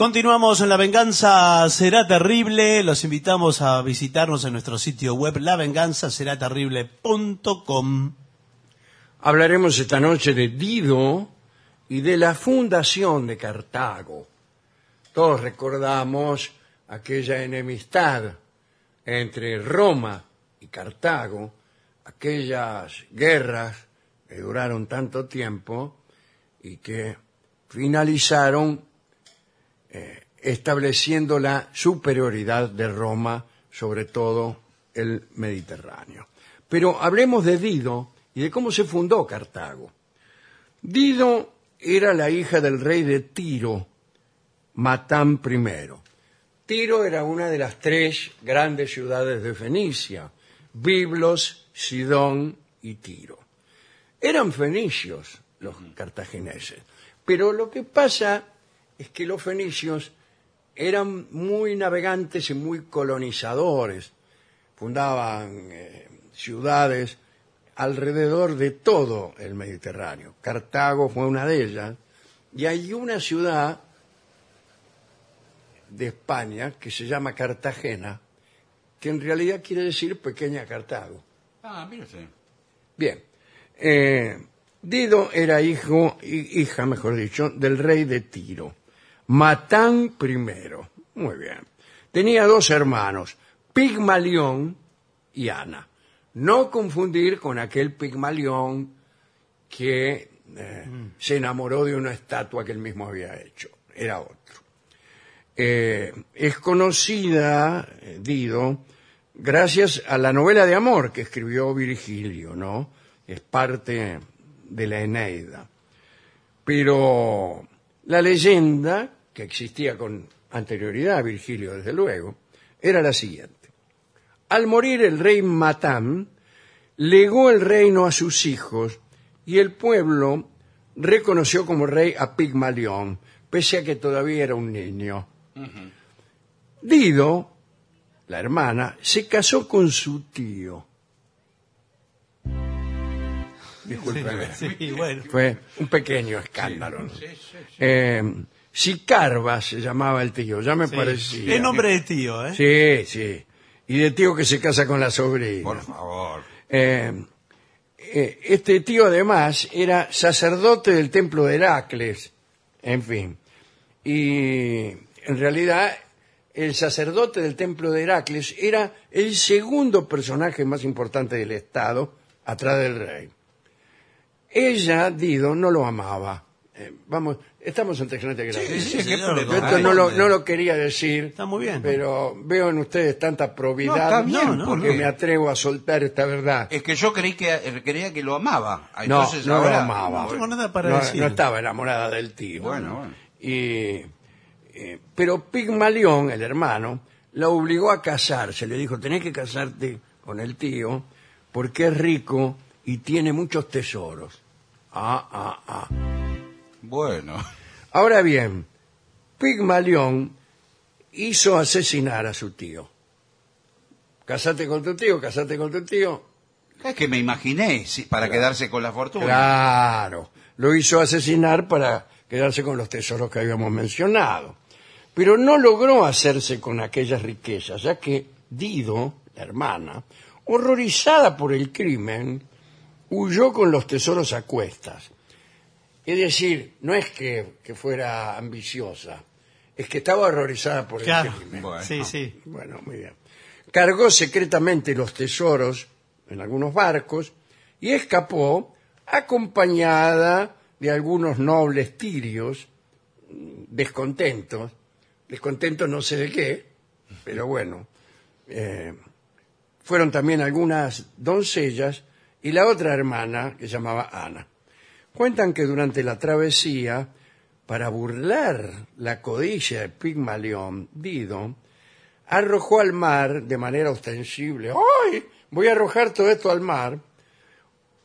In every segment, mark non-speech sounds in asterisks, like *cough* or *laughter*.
Continuamos en La Venganza Será Terrible. Los invitamos a visitarnos en nuestro sitio web lavenganzaseraterrible.com. Hablaremos esta noche de Dido y de la fundación de Cartago. Todos recordamos aquella enemistad entre Roma y Cartago, aquellas guerras que duraron tanto tiempo y que finalizaron eh, estableciendo la superioridad de Roma sobre todo el Mediterráneo. Pero hablemos de Dido y de cómo se fundó Cartago. Dido era la hija del rey de Tiro, Matán I. Tiro era una de las tres grandes ciudades de Fenicia, Biblos, Sidón y Tiro. Eran fenicios los cartagineses, pero lo que pasa es que los fenicios eran muy navegantes y muy colonizadores. Fundaban eh, ciudades alrededor de todo el Mediterráneo. Cartago fue una de ellas. Y hay una ciudad de España que se llama Cartagena, que en realidad quiere decir pequeña Cartago. Ah, usted. Bien. Eh, Dido era hijo, hi- hija, mejor dicho, del rey de Tiro, Matán I. Muy bien. Tenía dos hermanos, Pigmalión y Ana. No confundir con aquel Pigmalión que eh, se enamoró de una estatua que él mismo había hecho. Era otro. Eh, es conocida, eh, Dido, gracias a la novela de amor que escribió Virgilio, ¿no? Es parte de la Eneida. Pero la leyenda, que existía con anterioridad a Virgilio, desde luego, era la siguiente. Al morir el rey Matán, legó el reino a sus hijos y el pueblo reconoció como rey a Pigmalión, pese a que todavía era un niño. Dido, la hermana, se casó con su tío. Sí, bueno. Fue un pequeño escándalo. ¿no? Eh, Sicarba se llamaba el tío, ya me Sí. parecía. Es nombre de tío, ¿eh? Sí, sí. Y de tío que se casa con la sobrina. Por favor. Eh, eh, este tío además era sacerdote del templo de Heracles, en fin. Y en realidad el sacerdote del templo de Heracles era el segundo personaje más importante del Estado, atrás del rey. Ella, Dido, no lo amaba. Eh, vamos, estamos ante gente grande. sí, ¿qué señor. problema Yo esto hay? no lo, no lo quería decir, Está muy bien. pero veo en ustedes tanta probidad No, está bien, no, porque me atrevo a soltar esta verdad. Es que yo creí que eh, creía que lo amaba. No, Entonces no lo ahora- amaba. No tengo nada para no, decir. no estaba enamorada del tío. Bueno, bueno. Y, eh, pero Pigmalión, el hermano, la obligó a casarse. Le dijo, tenés que casarte con el tío porque es rico y tiene muchos tesoros. Ah, ah, ah. Bueno. Ahora bien, Pigmalión hizo asesinar a su tío. Casate con tu tío, casate con tu tío. Es que me imaginé, sí, para quedarse con la fortuna. Claro, lo hizo asesinar para quedarse con los tesoros que habíamos mencionado. Pero no logró hacerse con aquellas riquezas, ya que Dido, la hermana, horrorizada por el crimen, huyó con los tesoros a cuestas. Es decir, no es que, que fuera ambiciosa, es que estaba horrorizada por Claro. el crimen. Bueno. Sí, sí. Bueno, muy bien. Cargó secretamente los tesoros en algunos barcos y escapó acompañada de algunos nobles tirios mm, descontentos, descontentos no sé de qué, pero bueno, eh, fueron también algunas doncellas y la otra hermana que se llamaba Ana. Cuentan que durante la travesía, para burlar la codicia de Pigmalión, Dido, arrojó al mar de manera ostensible, ¡ay! Voy a arrojar todo esto al mar,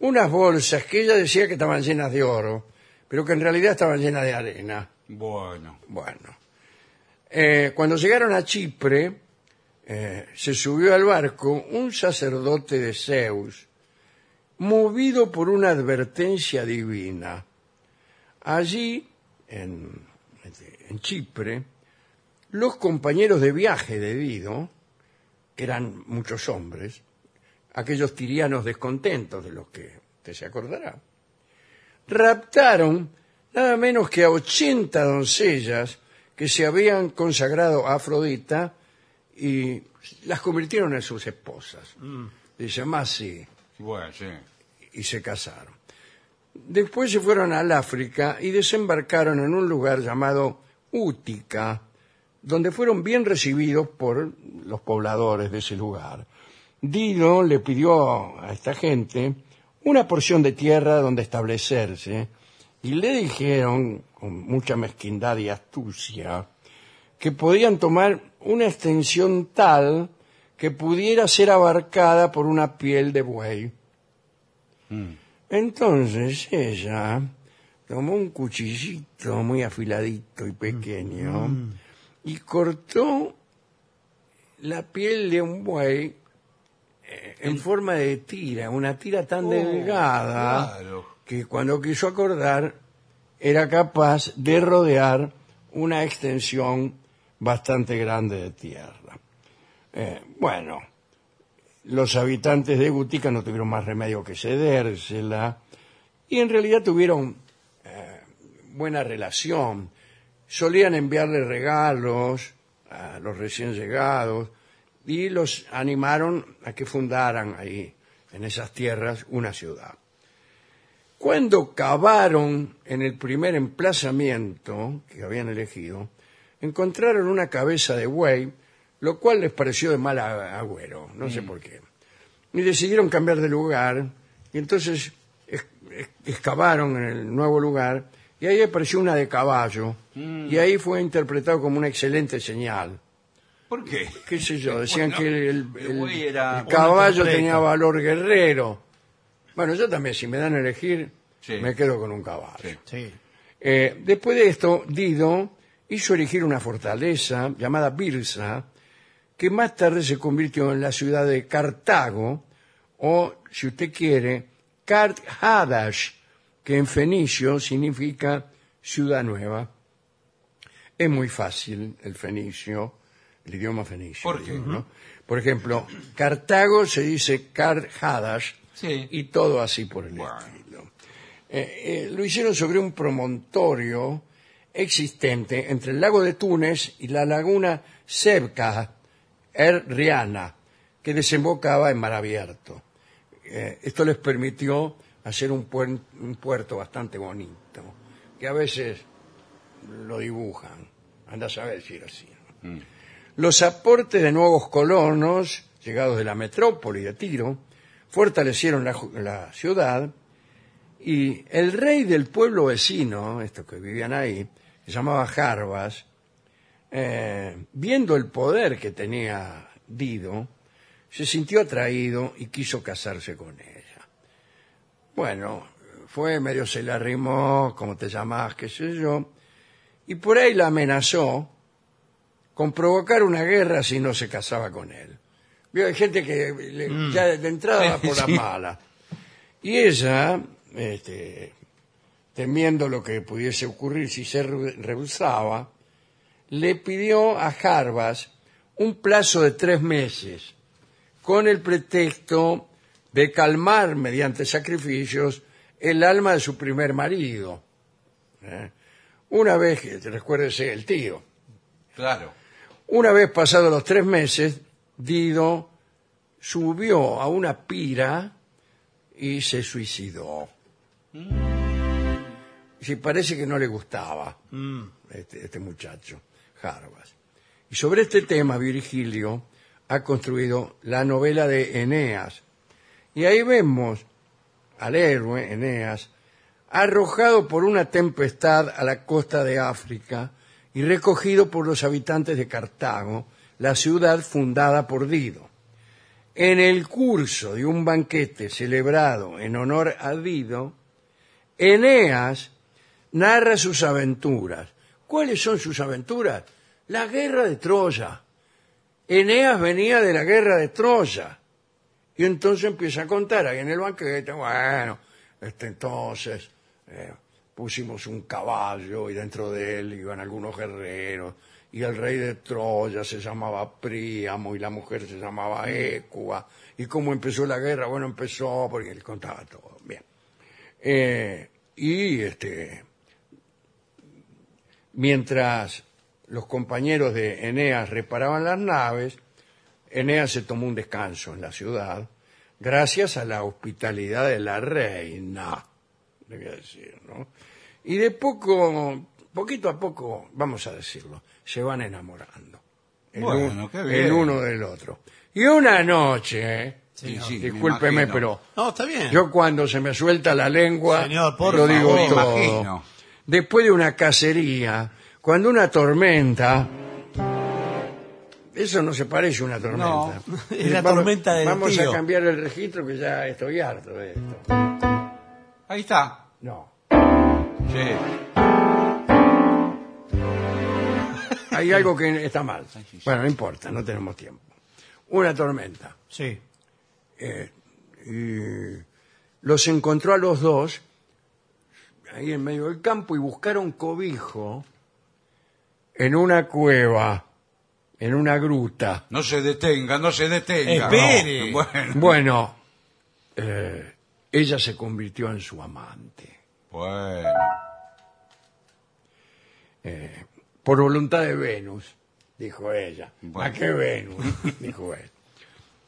unas bolsas que ella decía que estaban llenas de oro, pero que en realidad estaban llenas de arena. Bueno. Bueno, Eh, cuando llegaron a Chipre, eh, se subió al barco un sacerdote de Zeus, movido por una advertencia divina. Allí, en, en Chipre, los compañeros de viaje de Dido, que eran muchos hombres, aquellos tirianos descontentos de los que usted se acordará, raptaron nada menos que a 80 doncellas que se habían consagrado a Afrodita y las convirtieron en sus esposas. Dice, más sí, Bueno, sí. y se casaron. Después se fueron al África y desembarcaron en un lugar llamado Útica, donde fueron bien recibidos por los pobladores de ese lugar. Dido le pidió a esta gente una porción de tierra donde establecerse y le dijeron, con mucha mezquindad y astucia, que podían tomar una extensión tal que pudiera ser abarcada por una piel de buey. Entonces ella tomó un cuchillito muy afiladito y pequeño y cortó la piel de un buey eh, en forma de tira, una tira tan delgada claro. que cuando quiso acordar era capaz de rodear una extensión bastante grande de tierra. Eh, bueno, los habitantes de Gutica no tuvieron más remedio que cedérsela y en realidad tuvieron eh, buena relación. Solían enviarle regalos a los recién llegados y los animaron a que fundaran ahí, en esas tierras, una ciudad. Cuando cavaron en el primer emplazamiento que habían elegido, encontraron una cabeza de buey, lo cual les pareció de mal a- agüero, no sé por qué. Y decidieron cambiar de lugar, y entonces es- es- excavaron en el nuevo lugar, y ahí apareció una de caballo, y ahí fue interpretado como una excelente señal. ¿Por qué? ¿Qué sé yo? Decían Bueno, *laughs* que el, el- el buey era- el caballo tenía valor guerrero. Bueno, yo también, si me dan a elegir, Sí. me quedo con un caballo. Sí. Sí. Eh, después de esto, Dido hizo erigir una fortaleza llamada Birsa, que más tarde se convirtió en la ciudad de Cartago, o, si usted quiere, Kart Hadash, que en fenicio significa ciudad nueva. Es muy fácil el fenicio, el idioma fenicio. ¿Por qué? ¿no? Por ejemplo, Cartago se dice Kart Hadash, Sí. y todo así por el Bueno. estilo. Eh, eh, lo hicieron sobre un promontorio existente entre el lago de Túnez y la laguna Sebka, Er Riana, que desembocaba en mar abierto. Eh, esto les permitió hacer un, puen- un puerto bastante bonito, que a veces lo dibujan. Anda a saber si era así. ¿no? Los aportes de nuevos colonos, llegados de la metrópoli de Tiro, fortalecieron la, la ciudad y el rey del pueblo vecino, estos que vivían ahí, se llamaba Jarbas, eh, viendo el poder que tenía Dido, se sintió atraído y quiso casarse con ella. Bueno, fue medio se la arrimó, como te llamás, qué sé yo, y por ahí la amenazó con provocar una guerra si no se casaba con él. Vio, hay gente que le- ya de entrada va *laughs* por la mala. Y ella, este, temiendo lo que pudiese ocurrir si se re- rehusaba, le pidió a Jarbas un plazo de tres meses, con el pretexto de calmar mediante sacrificios el alma de su primer marido. ¿eh? Una vez, que recuérdese el tío, Claro. una vez pasados los tres meses, Dido subió a una pira y se suicidó. Sí, parece que no le gustaba este, este muchacho, Y sobre este tema, Virgilio ha construido la novela de Eneas. Y ahí vemos al héroe, Eneas, arrojado por una tempestad a la costa de África y recogido por los habitantes de Cartago, la ciudad fundada por Dido. En el curso de un banquete celebrado en honor a Dido, Eneas narra sus aventuras. ¿Cuáles son sus aventuras? La guerra de Troya. Eneas venía de la guerra de Troya. Y entonces empieza a contar ahí en el banquete, bueno, este entonces eh, pusimos un caballo y dentro de él iban algunos guerreros y el rey de Troya se llamaba Príamo y la mujer se llamaba Écuba. ¿Y cómo empezó la guerra? Bueno, empezó porque él contaba todo. Bien. Eh, y este, mientras los compañeros de Eneas reparaban las naves, Eneas se tomó un descanso en la ciudad, gracias a la hospitalidad de la reina, le voy a decir, ¿no? Y de poco, poquito a poco, vamos a decirlo, se van enamorando. El, Bueno, un- qué bien. el uno del otro. Y una noche, ¿eh? Sí, sí, me discúlpeme, pero No, está bien. yo cuando se me suelta la lengua, Señor, por lo digo favor. Me todo. imagino. Después de una cacería, cuando una tormenta, eso no se parece a una tormenta. No, *laughs* es la Vamos- tormenta del Vamos tío. a cambiar el registro que ya estoy harto de esto. Ahí está. No. Sí. *laughs* Hay algo que está mal. Bueno, no importa, no tenemos tiempo. Una tormenta. Sí. y los encontró a los dos ahí en medio del campo y buscaron cobijo en una cueva, en una gruta. No se detenga, no se detenga. Espere. No, Bueno, Bueno, eh, ella se convirtió en su amante. bueno. Por voluntad de Venus, dijo ella. Bueno. ¿A qué Venus? *laughs* dijo él.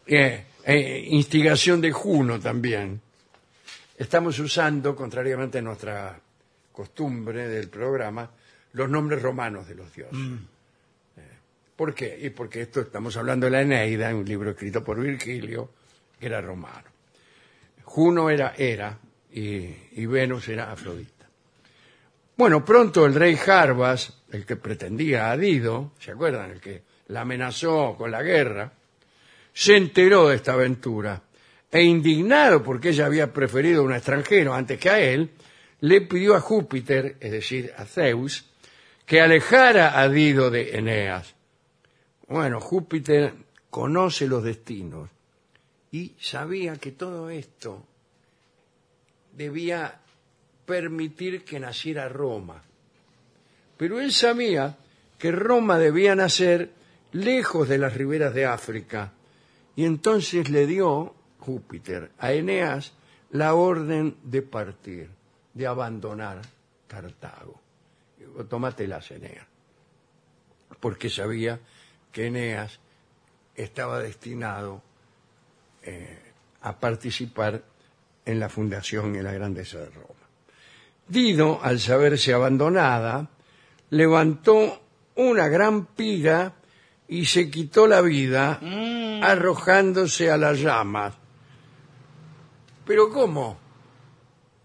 Eh, eh, instigación de Juno también. Estamos usando, contrariamente a nuestra costumbre del programa, los nombres romanos de los dioses. Eh, ¿Por qué? Y porque esto estamos hablando de la Eneida, un libro escrito por Virgilio, que era romano. Juno era Hera y, y Venus era Afrodita. Bueno, pronto el rey Jarbas, el que pretendía a Dido, ¿se acuerdan? El que la amenazó con la guerra, se enteró de esta aventura e indignado porque ella había preferido a un extranjero antes que a él, le pidió a Júpiter, es decir, a Zeus, que alejara a Dido de Eneas. Bueno, Júpiter conoce los destinos y sabía que todo esto debía permitir que naciera Roma. Pero él sabía que Roma debía nacer lejos de las riberas de África, y entonces le dio Júpiter a Eneas la orden de partir, de abandonar Cartago. Digo, Tómatelas, Eneas, porque sabía que Eneas estaba destinado eh, a participar en la fundación y en la grandeza de Roma. Dido, al saberse abandonada, levantó una gran pira y se quitó la vida arrojándose a las llamas. ¿Pero cómo?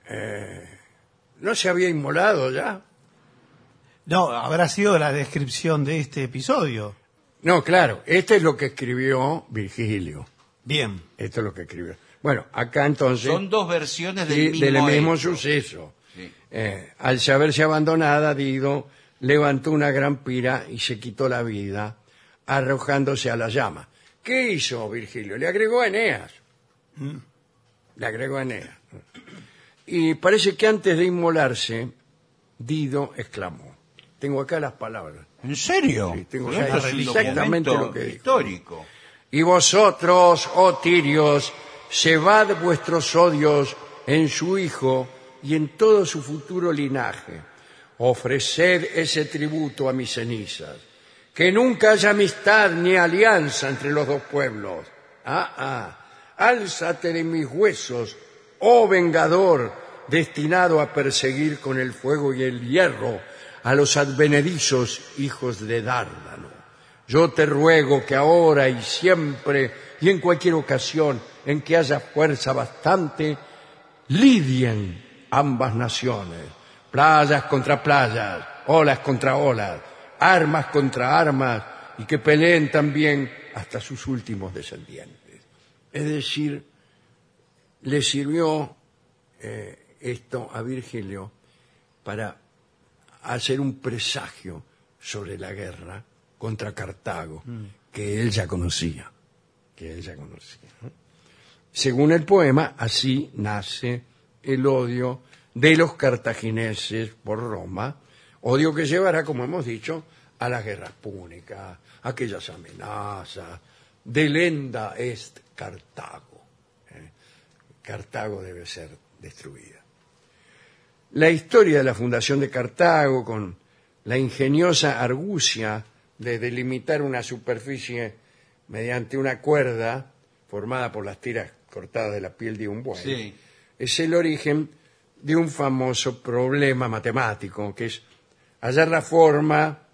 Eh, ¿No se había inmolado ya? No, habrá sido la descripción de este episodio. No, claro, este es lo que escribió Virgilio. Bien. Esto es lo que escribió. Bueno, acá entonces... Son dos versiones Sí, del mismo, del mismo hecho. suceso. Sí. Eh, al saberse abandonada, Dido levantó una gran pira y se quitó la vida, arrojándose a la llama. ¿Qué hizo Virgilio? Le agregó a Eneas. Le agregó a Eneas. Y parece que antes de inmolarse, Dido exclamó. Tengo acá las palabras. ¿En serio? Sí, tengo ya es exactamente lo que dijo. histórico. Y vosotros, oh tirios, cebad vuestros odios en su hijo y en todo su futuro linaje. Ofreced ese tributo a mis cenizas. Que nunca haya amistad ni alianza entre los dos pueblos. Ah, ah. Álzate de mis huesos, oh vengador, destinado a perseguir con el fuego y el hierro a los advenedizos hijos de Dárdano. Yo te ruego que ahora y siempre y en cualquier ocasión en que haya fuerza bastante, lidien ambas naciones, playas contra playas, olas contra olas, armas contra armas, y que peleen también hasta sus últimos descendientes. Es decir, le sirvió eh, esto a Virgilio para hacer un presagio sobre la guerra contra Cartago, que él ya conocía, que él ya conocía. ¿no? Según el poema, así nace el odio de los cartagineses por Roma, odio que llevará, como hemos dicho, a las guerras púnicas, aquellas amenazas. Delenda est Cartago. ¿eh? Cartago debe ser destruida. La historia de la fundación de Cartago, con la ingeniosa argucia de delimitar una superficie mediante una cuerda formada por las tiras cortadas de la piel de un buey, Sí. es el origen de un famoso problema matemático, que es hallar la forma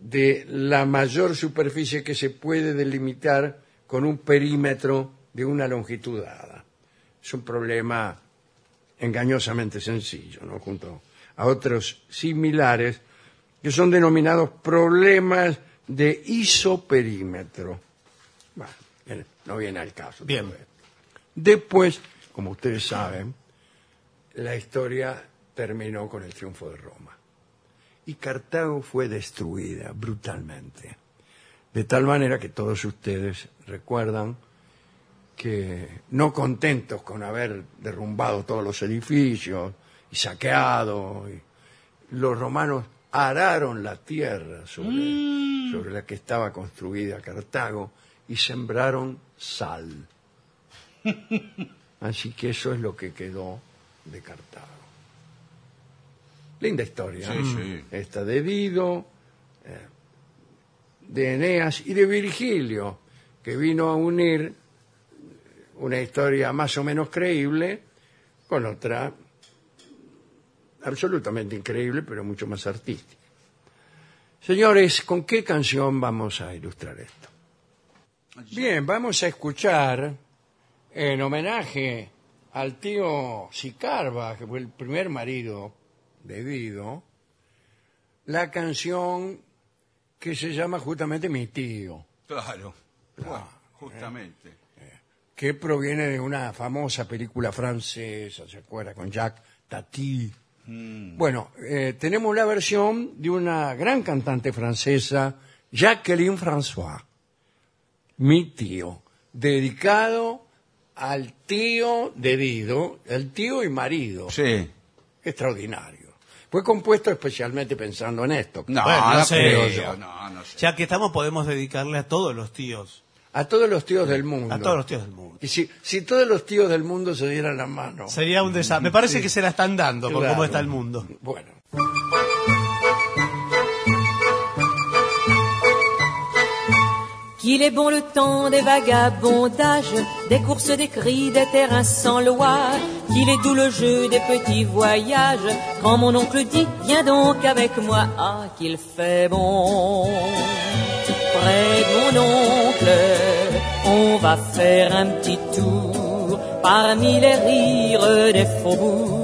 de la mayor superficie que se puede delimitar con un perímetro de una longitud dada. Es un problema engañosamente sencillo, ¿no? junto a otros similares que son denominados problemas de isoperímetro. Bueno, no viene al caso. Bien. Después, como ustedes saben, la historia terminó con el triunfo de Roma. Y Cartago fue destruida brutalmente. De tal manera que todos ustedes recuerdan que no contentos con haber derrumbado todos los edificios y saqueado, y los romanos araron la tierra sobre, sobre la que estaba construida Cartago y sembraron sal. *laughs* Así que eso es lo que quedó de Cartago. Linda historia. Sí, ¿eh? sí. Esta de Dido, eh, de Eneas y de Virgilio, que vino a unir una historia más o menos creíble con otra absolutamente increíble, pero mucho más artística. Señores, ¿con qué canción vamos a ilustrar esto? Bien, vamos a escuchar en homenaje al tío Sicarba, que fue el primer marido de Dido, la canción que se llama justamente Mi tío, Claro. Bueno, justamente. que proviene de una famosa película francesa, ¿se acuerda? Con Jacques Tati. Bueno, eh, tenemos la versión de una gran cantante francesa, Jacqueline François, mi tío, dedicado al tío de Dido, el tío y marido. Sí. Extraordinario. Fue compuesto especialmente pensando en esto. No, Bueno, no no, sé. creo yo. No, no sé. Ya que estamos, podemos dedicarle a todos los tíos. A todos los tíos del mundo. A todos los tíos del mundo. Y si, si todos los tíos del mundo se dieran la mano. Sería un desastre. Me parece que se la están dando por Claro. cómo está el mundo. Bueno. Qu'il est bon le temps des vagabondages, des courses, des cris, des terrains sans loi. Qu'il est doux le jeu des petits voyages. Quand mon oncle dit, viens donc avec moi. Ah, qu'il fait bon. Près de mon oncle, on va faire un petit tour parmi les rires des faubourgs.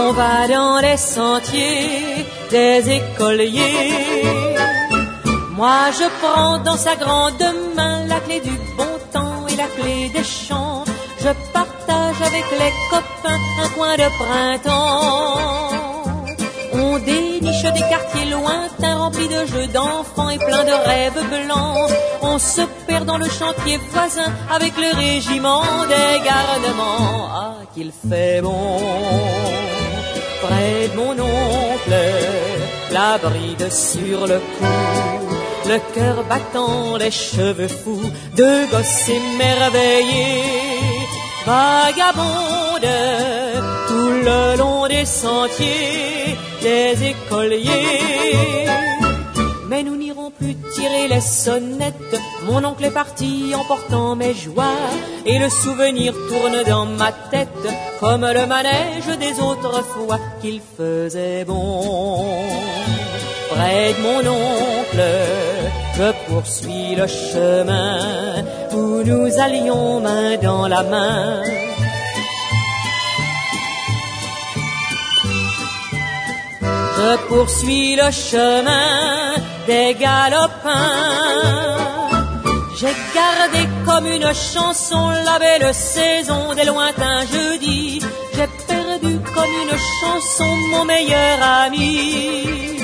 On va dans les sentiers des écoliers. Moi je prends dans sa grande main la clé du bon temps et la clé des champs. Je partage avec les copains un coin de printemps. On déniche des quartiers lointains remplis de jeux d'enfants et pleins de rêves blancs. On se perd dans le chantier voisin avec le régiment des gardements. Ah, qu'il fait bon près de mon oncle, la bride sur le cou, le cœur battant, les cheveux fous, deux gosses émerveillés, vagabondes tout le long des sentiers, les écoliers. Mais nous n'irons plus tirer les sonnettes. Mon oncle est parti emportant mes joies. Et le souvenir tourne dans ma tête comme le manège des autres fois qu'il faisait bon. Près de mon oncle, je poursuis le chemin où nous allions main dans la main. Je poursuis le chemin des galopins. J'ai gardé comme une chanson la belle saison des lointains jeudis. J'ai perdu comme une chanson mon meilleur ami.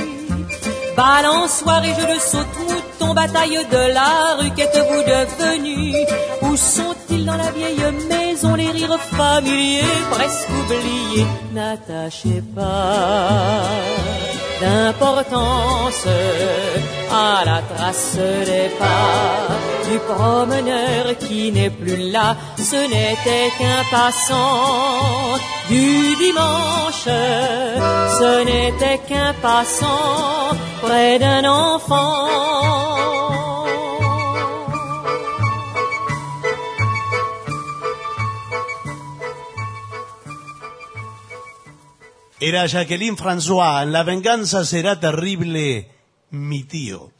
Balançoire et jeu de saute mouton, bataille de la rue, qu'êtes-vous devenus Où sont-ils dans la vieille maison, les rires familiers presque oubliés. N'attachez pas d'importance à la trace des pas du promeneur qui n'est plus là. Ce n'était qu'un passant du dimanche, ce n'était qu'un passant près d'un enfant. Era Jacqueline François, La venganza será terrible, mi tío.